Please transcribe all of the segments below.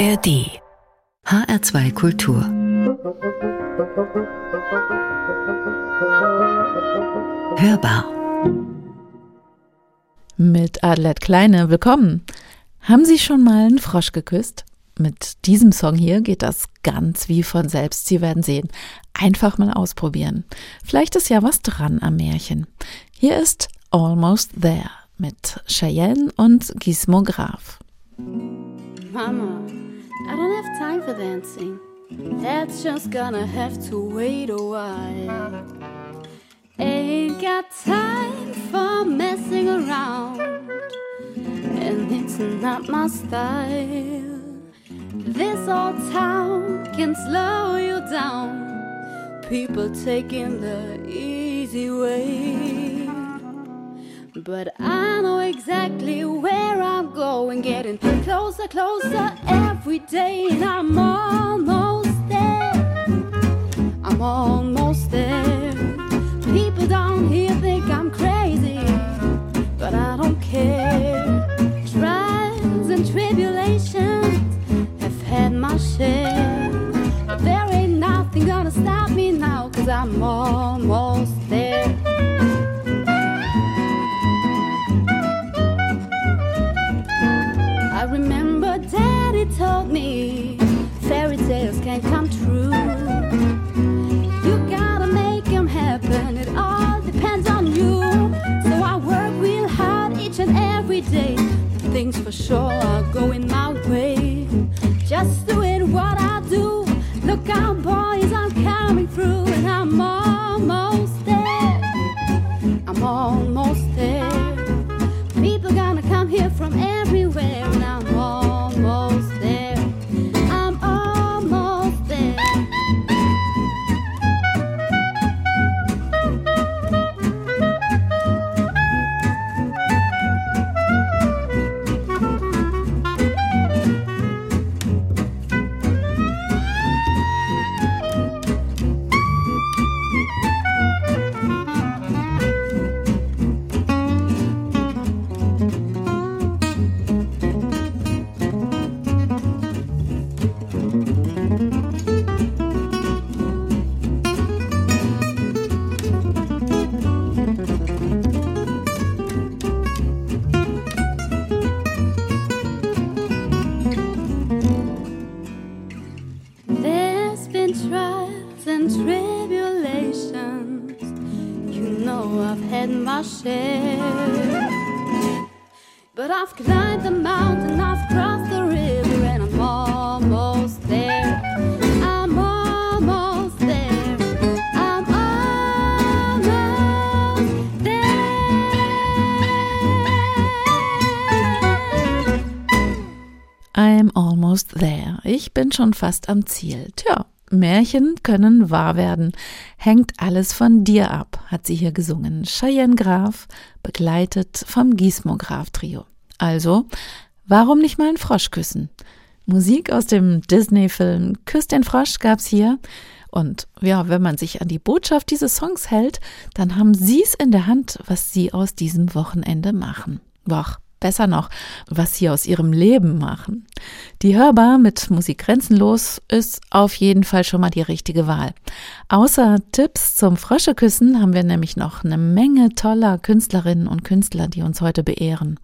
ARD HR2 Kultur Hörbar Mit Adelheid Kleine, willkommen. Haben Sie schon mal einen Frosch geküsst? Mit diesem Song hier geht das ganz wie von selbst. Sie werden sehen. Einfach mal ausprobieren. Vielleicht ist ja was dran am Märchen. Hier ist Almost There mit Cheyenne und Gizmo Graf. Mama, I don't have time for dancing. That's just gonna have to wait a while. Ain't got time for messing around, and it's not my style. This old town can slow you down. People taking the easy way. But I know exactly where I'm going, getting closer, closer every day, and I'm almost there. I'm almost there. People down here think I'm crazy, but I don't care. Trials and tribulations have had my share. But there ain't nothing gonna stop me now, cause I'm almost there. Day. Things for sure are going my way. Bin schon fast am Ziel. Tja, Märchen können wahr werden. Hängt alles von dir ab, hat sie hier gesungen. Cheyenne Graf, begleitet vom Gizmo Graf Trio. Also, warum nicht mal einen Frosch küssen? Musik aus dem Disney-Film Küss den Frosch gab's hier. Und ja, wenn man sich an die Botschaft dieses Songs hält, dann haben sie's in der Hand, was sie aus diesem Wochenende machen. Boah, besser noch, was sie aus ihrem Leben machen. Die Hörbar mit Musik grenzenlos ist auf jeden Fall schon mal die richtige Wahl. Außer Tipps zum Fröscheküssen haben wir nämlich noch eine Menge toller Künstlerinnen und Künstler, die uns heute beehren.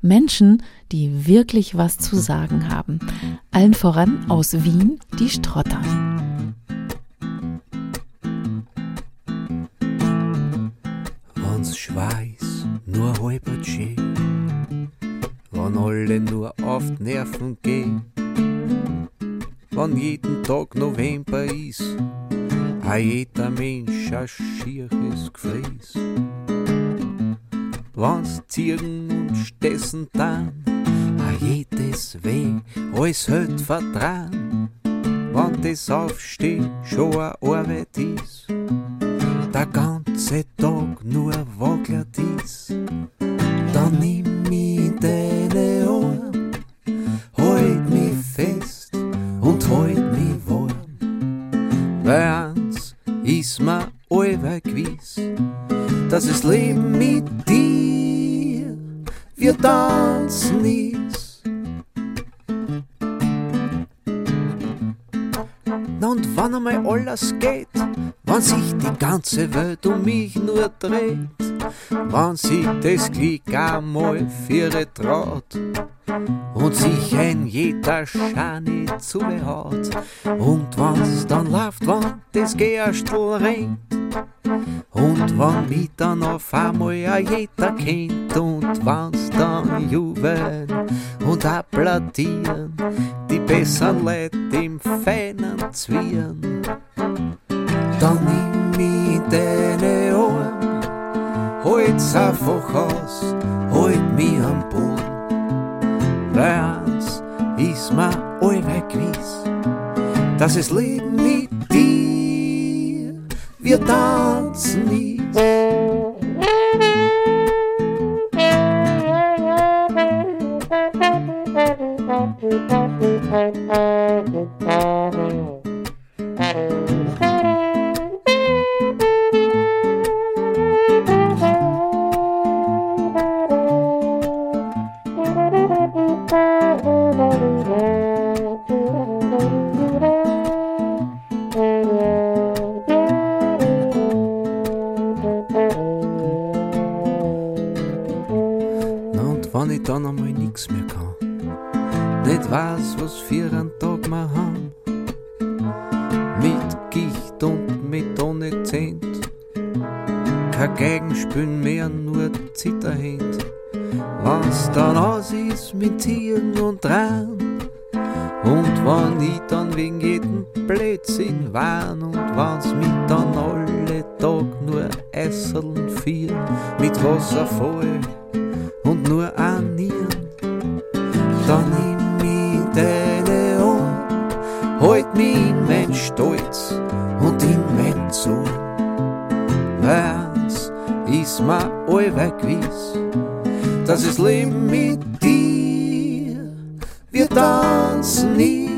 Menschen, die wirklich was zu sagen haben. Allen voran aus Wien die Strottern. wenn's Schweiß nur halb schön, wenn alle nur auf die Nerven gehen, wenn jeden Tag November ist, a jeder Mensch a schieres Gefräß. Wenn's Ziegen und Stessen dann, a jedes Weh, alles hält vertrauen, wenn das Aufstehen schon a Arbeit ist der ganze Tag nur wackelt ist, dann nimm allweil gewiss, dass das Leben mit dir wir tanzen ist. wann einmal alles geht, wann sich die ganze Welt um mich nur dreht, wann sich das Glück einmal viere traut und sich ein jeder Schani zubehaut und wann's dann läuft, wann das Gerstl rennt und wann mich dann auf einmal a jeder kennt und wann's dann jubeln und applaudieren, die besseren Leute im feinen Zwirn, dann nimm mich in deine Ohren, halt's einfach aus, halt mich am Boden, weil eins ist mir allweil gewiss, dass es Leben dir, wir tanzen nicht. Na dann einmal nix mehr kann, nicht weiß, was für einen Tag wir haben, mit Gicht und mit ohne Zent, kein Geigenspülen mehr, nur Zitterhand, was dann aus ist mit Tieren und Tran, und wann ich dann wegen jedem Blödsinn warn und wann's mit dann alle Tag nur Esseln vier mit Wasser voll nur an Nieren, dann nimm mich in deine Ohren, halt mich in mein Stolz und in mein Zorn. Weil's ist mir allweil gewiss, dass es Leben mit dir, wir tanzen ist,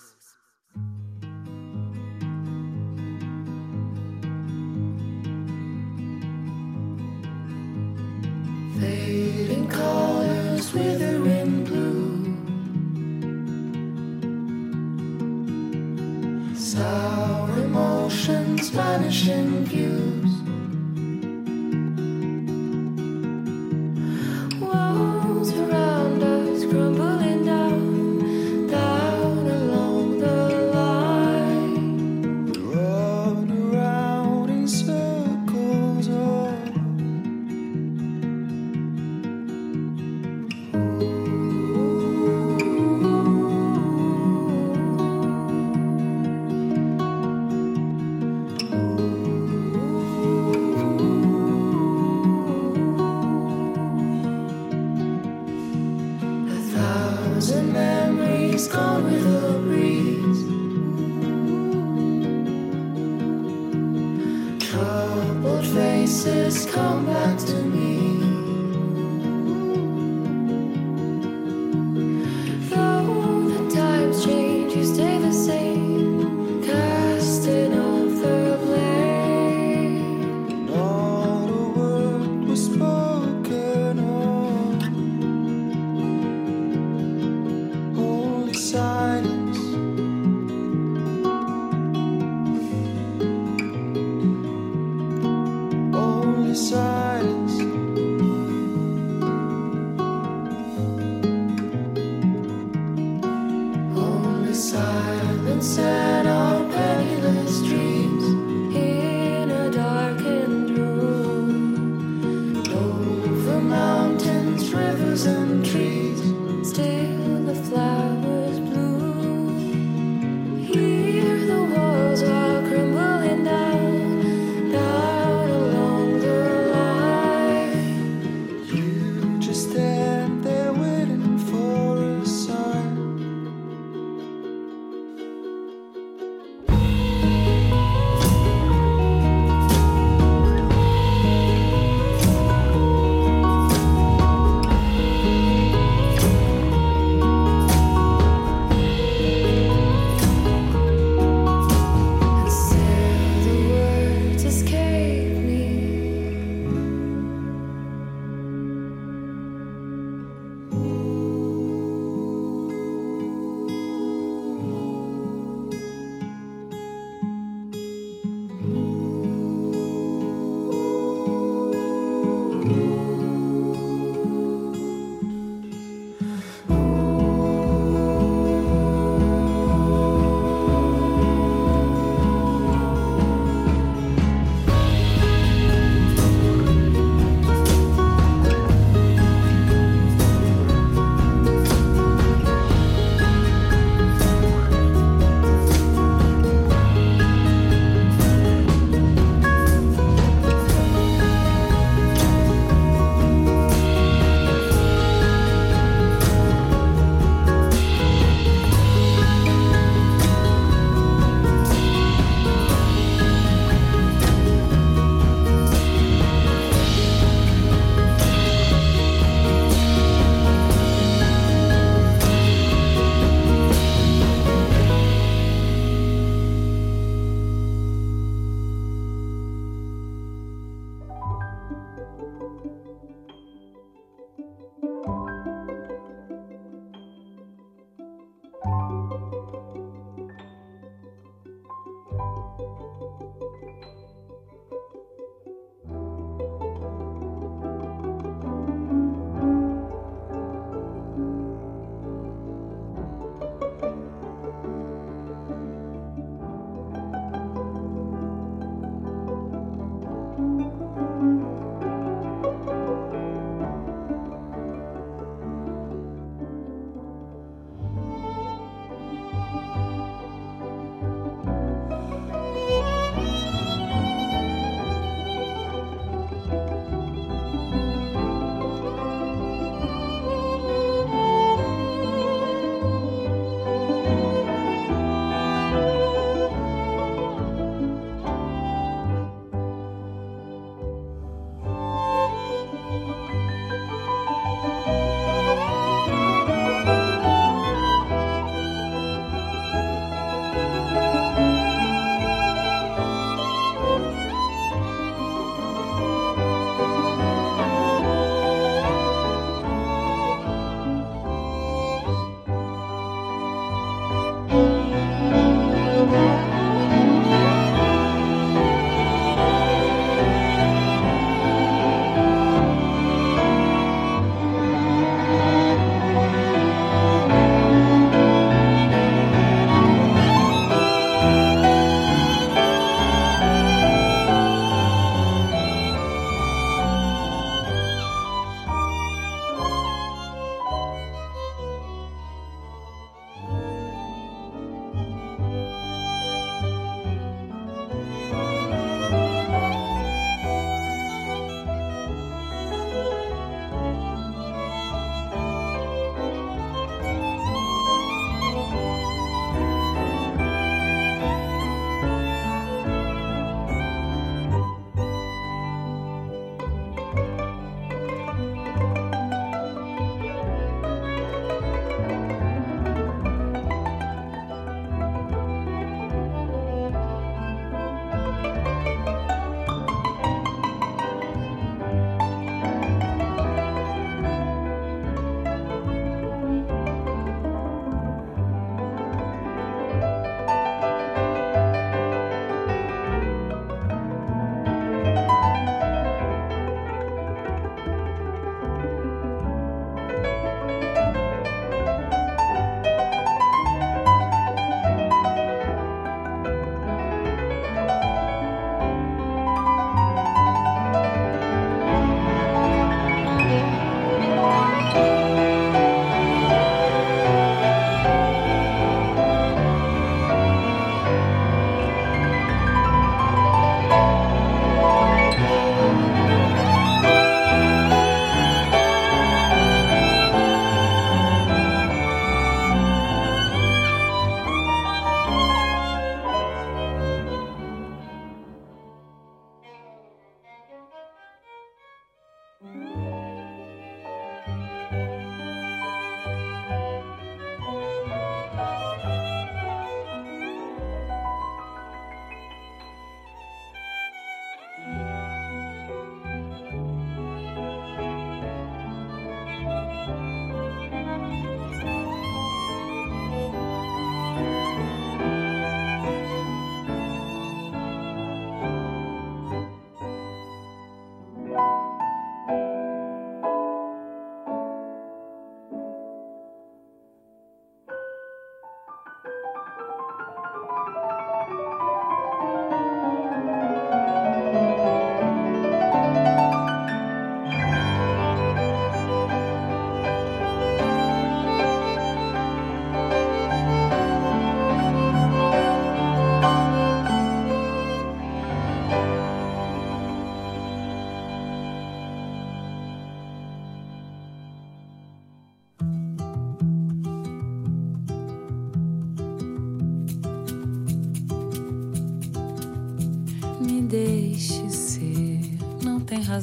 Jesus, come back to me.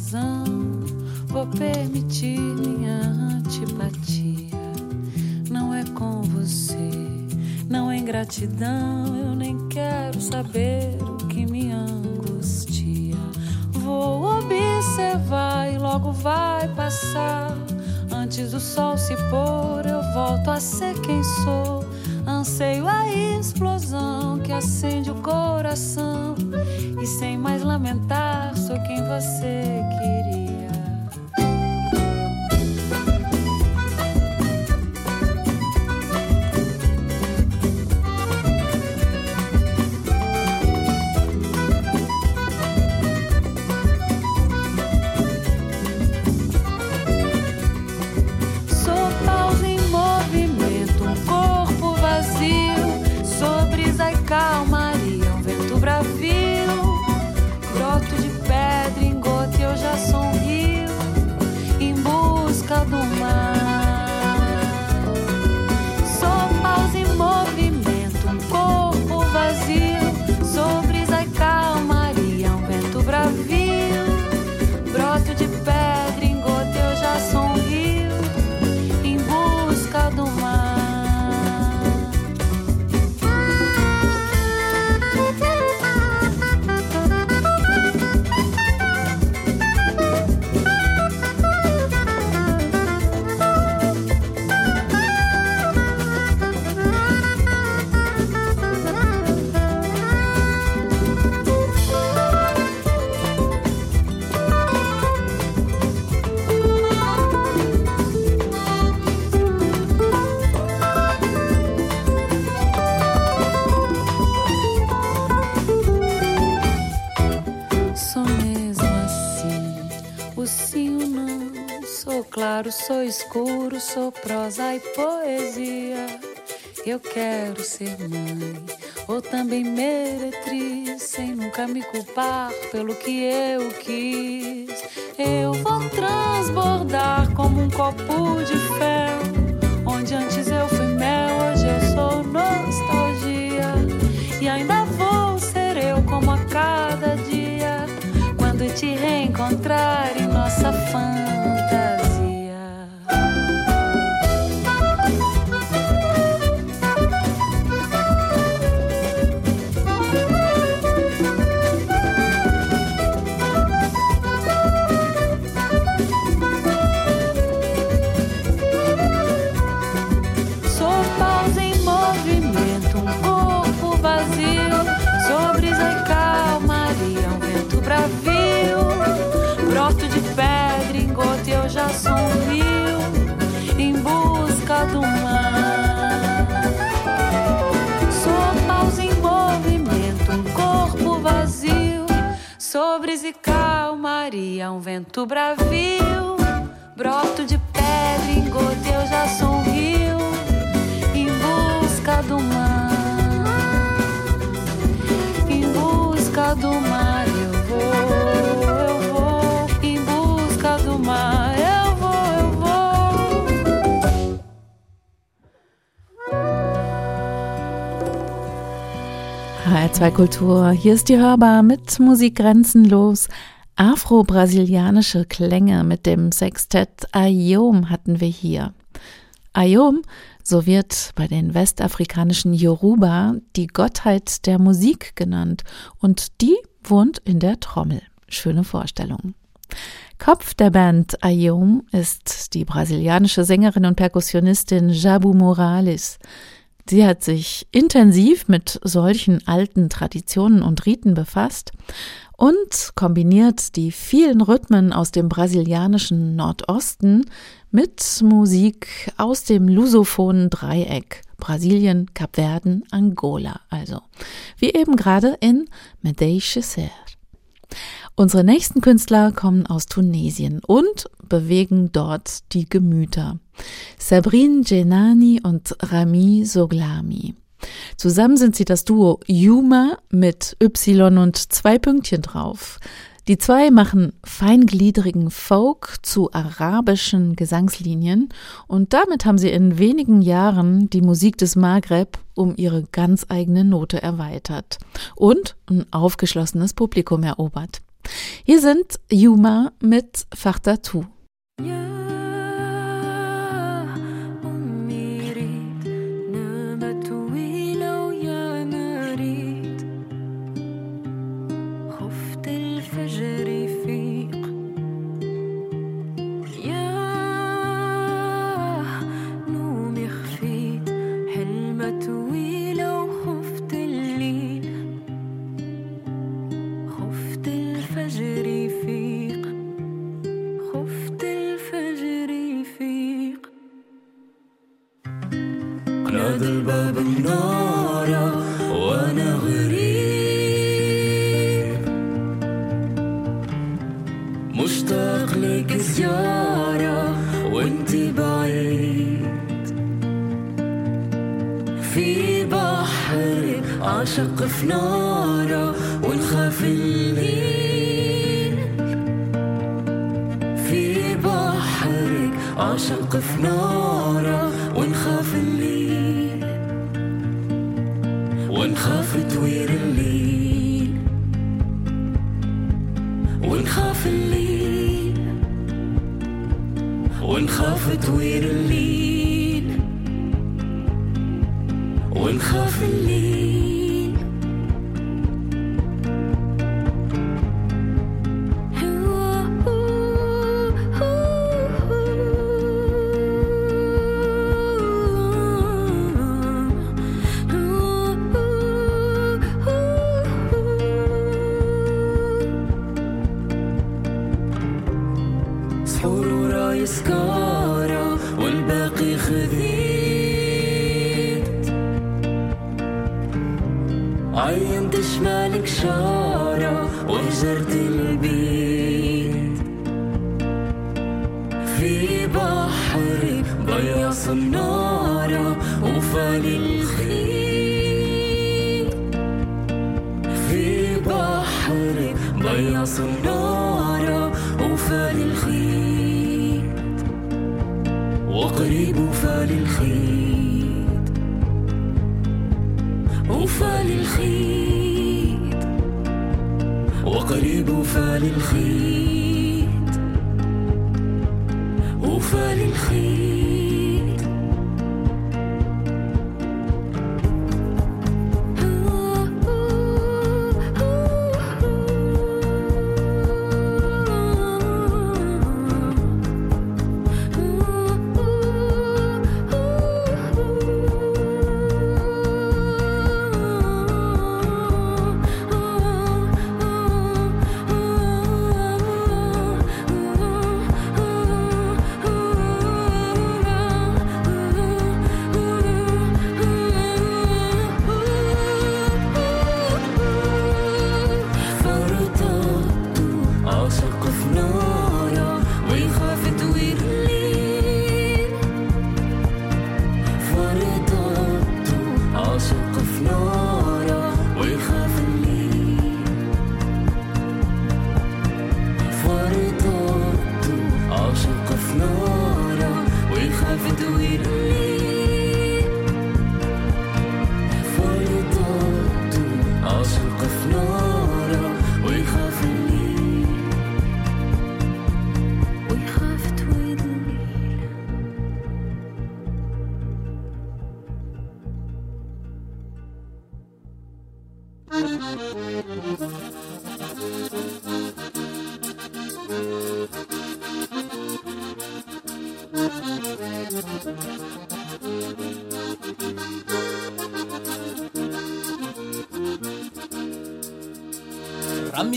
razão. sou escuro, sou prosa e poesia. Eu quero ser mãe, ou também meretriz, sem nunca me culpar pelo que eu quis. Eu vou transbordar como um copo vento bravio, broto de pedra, em eu já sorriu em busca do mar, em busca do mar eu vou, eu vou, em busca do mar eu vou, eu vou. HR2 Kultur, hier ist die Hörbar mit Musik grenzenlos. Afro-brasilianische Klänge mit dem Sextett Ayom hatten wir hier. Ayom, so wird bei den westafrikanischen Yoruba die Gottheit der Musik genannt und die wohnt in der Trommel. Schöne Vorstellung. Kopf der Band Ayom ist die brasilianische Sängerin und Perkussionistin Jabu Morales. Sie hat sich intensiv mit solchen alten Traditionen und Riten befasst und kombiniert die vielen Rhythmen aus dem brasilianischen Nordosten mit Musik aus dem lusophonen Dreieck Brasilien, Kapverden, Angola also, wie eben gerade in Medeixe Ser. Unsere nächsten Künstler kommen aus Tunesien und bewegen dort die Gemüter. Sabrine Genani und Rami Soglami. Zusammen sind sie das Duo Yuma mit Y und zwei Pünktchen drauf. Die zwei machen feingliedrigen Folk zu arabischen Gesangslinien und damit haben sie in wenigen Jahren die Musik des Maghreb um ihre ganz eigene Note erweitert und ein aufgeschlossenes Publikum erobert. Hier sind Yuma mit Fachtatu. Yeah.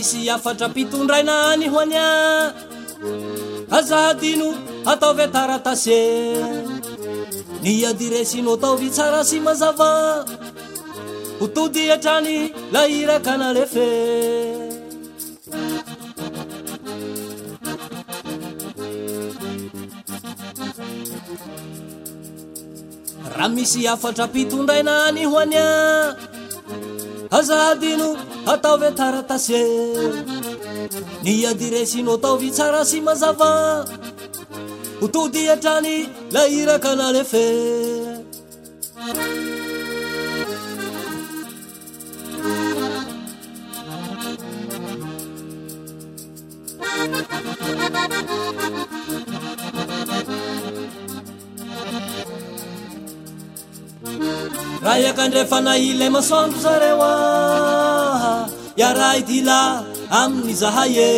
misy afatra mpitondraina any ho anya azahadino ataovy ataratase ny adiresino ataovy tsara sy mazava. Hotody atrany la iraka nalefe. Raha misy afatra mpitondraina any ho anya azahadino ataove taratase ny adiresinao taovy tsara sy mazava. Hotody atrany la iraka nalefe raha iakandrefana ilay masoandro zareo a iaraha idila amin'ny zahay e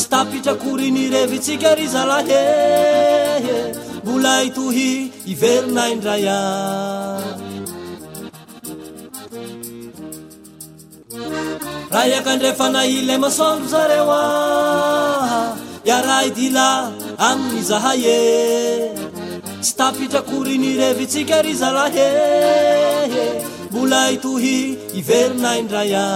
sy tapitrakory ny revitsika ry zalah e mbola itohy iverina indray a. Raha iakandrefana ilay masoandro zareo a iaraha idila amin'ny zahay e tsy tapitrakory nirevitsika ry zalahe mbola itohy iverina indray a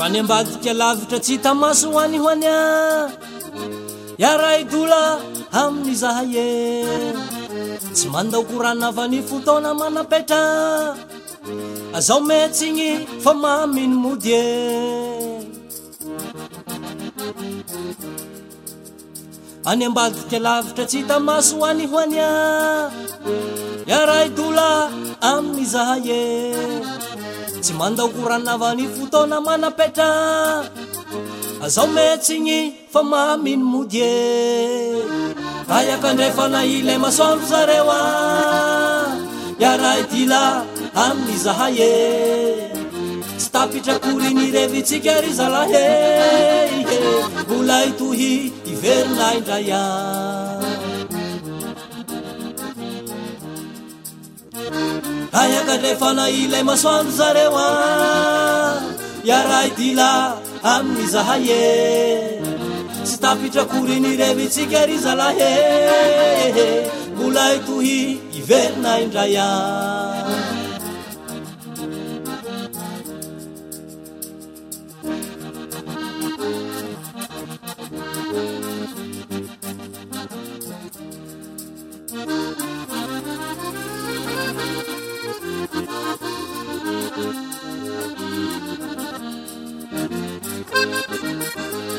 fa ny ambadika lavitra tsy hitamaso ho any ho any a iaraidola amin'ny zahay e tsy mandaokorana fa ny fotaona manapetra. Azao metsigny fa maminy mody e. Any ambadika lavitra tsy hitamaso ho any ho any a iaraidola amin'ny zahay e tsy mandaokoranavany fotona manapetra. Azao metsigny fa maminy mody e. Ayakandrefana ilay masoandro zareo a. Iaray e dila amin'ny zahay e. Tsy tapitrakoriny revitsika ry zalahe mbola itohy iverina indray a. ayakandrefana ilay masoandro zareo a. Iaray dila amin'ny zahay e tsy tapitrakoriny revitsika ry zalahy e mbola itohy iverina indray a. なるほど。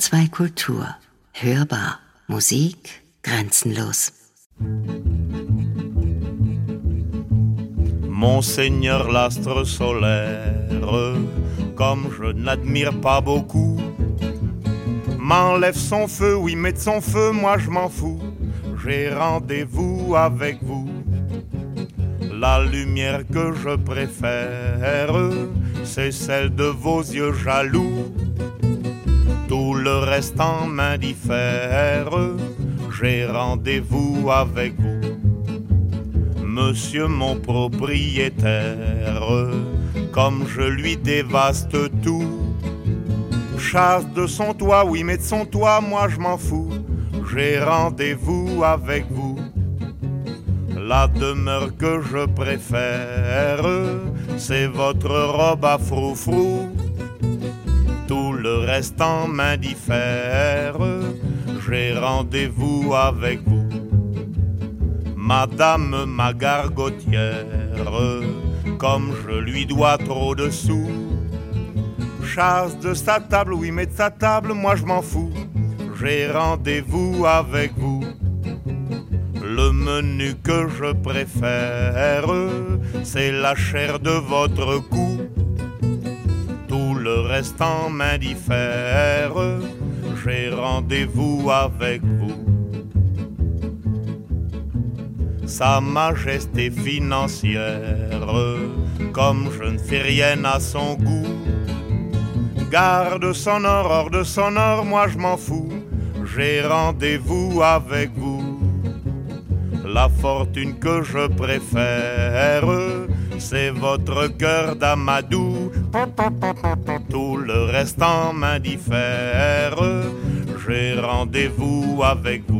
HR2 Kultur. Hörbar. Musik grenzenlos. Monseigneur l'astre solaire, comme je n'admire pas beaucoup, m'enlève son feu, oui, met son feu, moi je m'en fous. J'ai rendez-vous avec vous. La lumière que je préfère, c'est celle de vos yeux jaloux. Le reste en m'indiffère, j'ai rendez-vous avec vous. Monsieur mon propriétaire, comme je lui dévaste tout. Chasse de son toit, oui, mais de son toit, moi je m'en fous. J'ai rendez-vous avec vous. La demeure que je préfère, c'est votre robe à froufrou. Le reste en m'indiffère, j'ai rendez-vous avec vous. Madame ma gargotière, comme je lui dois trop de sous. Chasse de sa table, oui, mais de sa table, moi je m'en fous. J'ai rendez-vous avec vous. Le menu que je préfère, c'est la chair de votre cou. Reste en m'indiffère, j'ai rendez-vous avec vous. Sa majesté financière, comme je ne fais rien à son goût, garde son or, hors de son or, moi je m'en fous, j'ai rendez-vous avec vous. La fortune que je préfère, c'est votre cœur d'amadou. Tout le reste en m'indiffère, j'ai rendez-vous avec vous.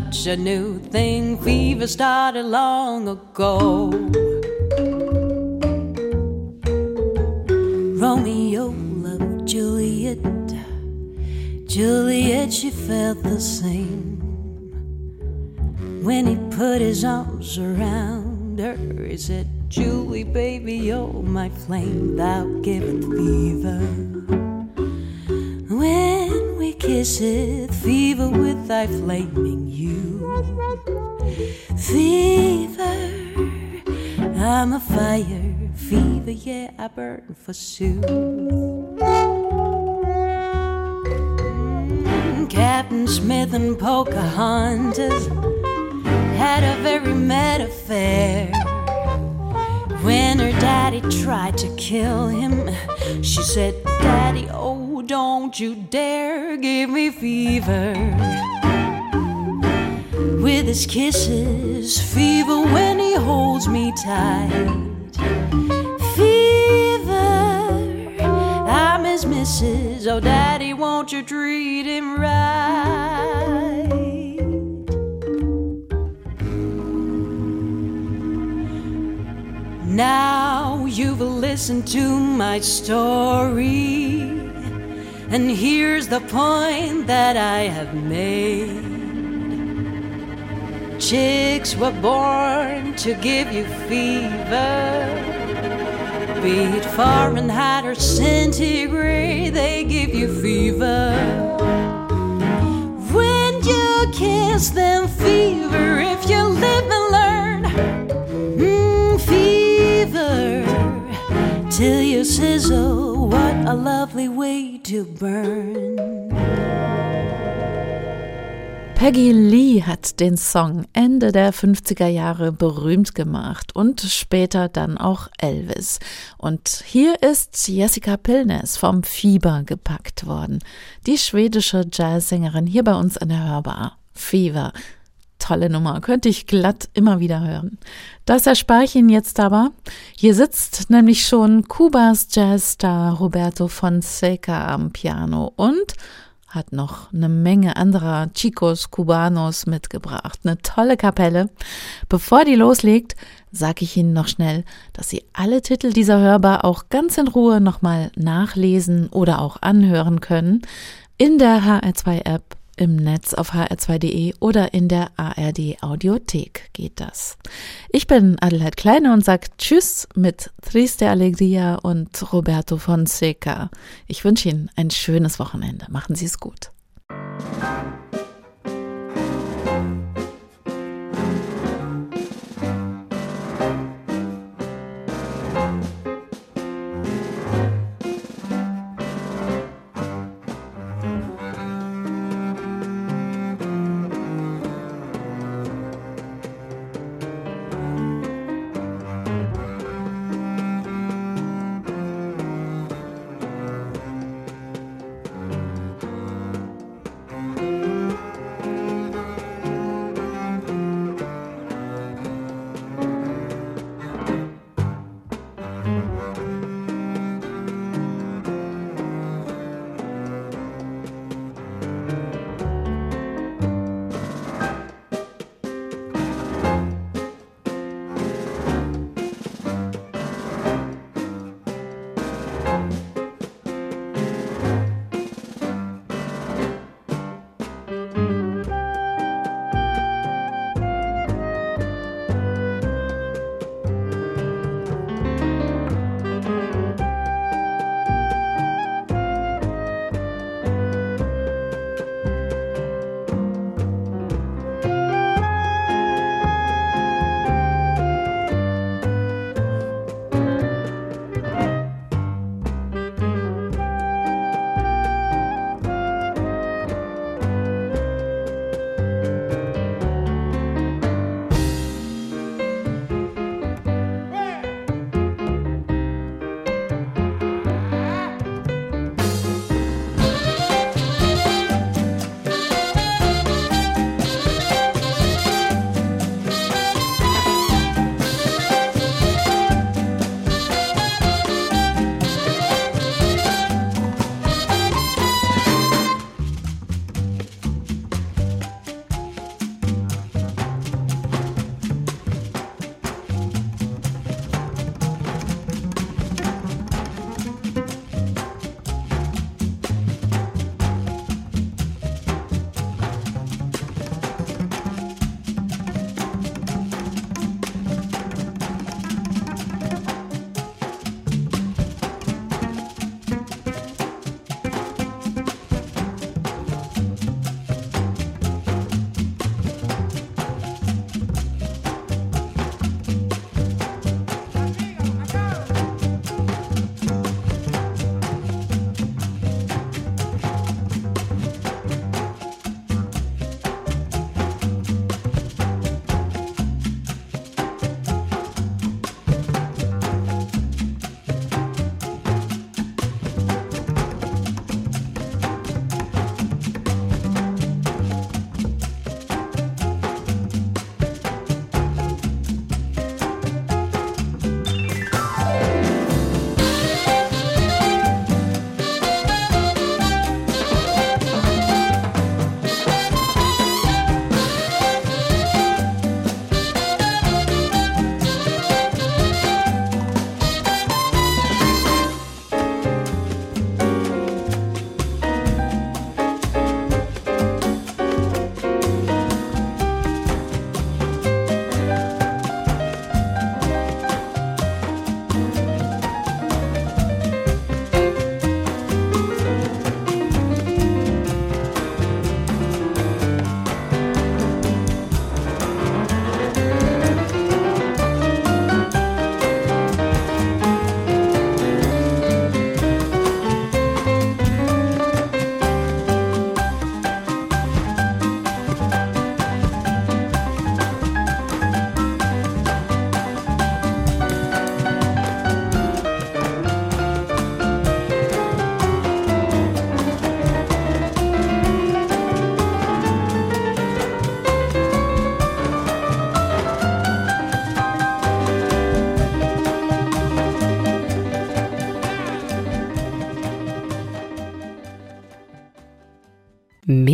Such a new thing. Fever started long ago. Romeo loved Juliet. Juliet, she felt the same when he put his arms around her. He said, Julie, baby, you're my flame, thou giveth fever. When we kiss it, fever with thy flaming you. Fever, I'm a fire, fever, yeah, I burn forsooth. Mm, Captain Smith and Pocahontas had a very mad affair. When her daddy tried to kill him, she said, Daddy, oh, don't you dare give me fever. With his kisses, fever when he holds me tight. Fever, I'm his missus. Oh, Daddy, won't you treat him right? Now you've listened to my story, and here's the point that I have made. Chicks were born to give you fever, be it Fahrenheit or centigrade, they give you fever. When you kiss them, fever, if you live and learn. Mm, fever till you sizzle. What a lovely way to burn. Peggy Lee hat den Song Ende der 50er Jahre berühmt gemacht und später dann auch Elvis. Und hier ist Jessica Pilnes vom Fieber gepackt worden. Die schwedische Jazzsängerin hier bei uns an der Hörbar. Fever. Tolle Nummer, könnte ich glatt immer wieder hören. Das erspare ich Ihnen jetzt aber. Hier sitzt nämlich schon Kubas Jazzstar Roberto Fonseca am Piano und hat noch eine Menge anderer Chicos Cubanos mitgebracht. Eine tolle Kapelle. Bevor die loslegt, sage ich Ihnen noch schnell, dass Sie alle Titel dieser Hörbar auch ganz in Ruhe nochmal nachlesen oder auch anhören können in der HR2-App im Netz auf hr2.de oder in der ARD Audiothek geht das. Ich bin Adelheid Kleine und sage Tschüss mit Triste Alegria und Roberto Fonseca. Ich wünsche Ihnen ein schönes Wochenende. Machen Sie es gut.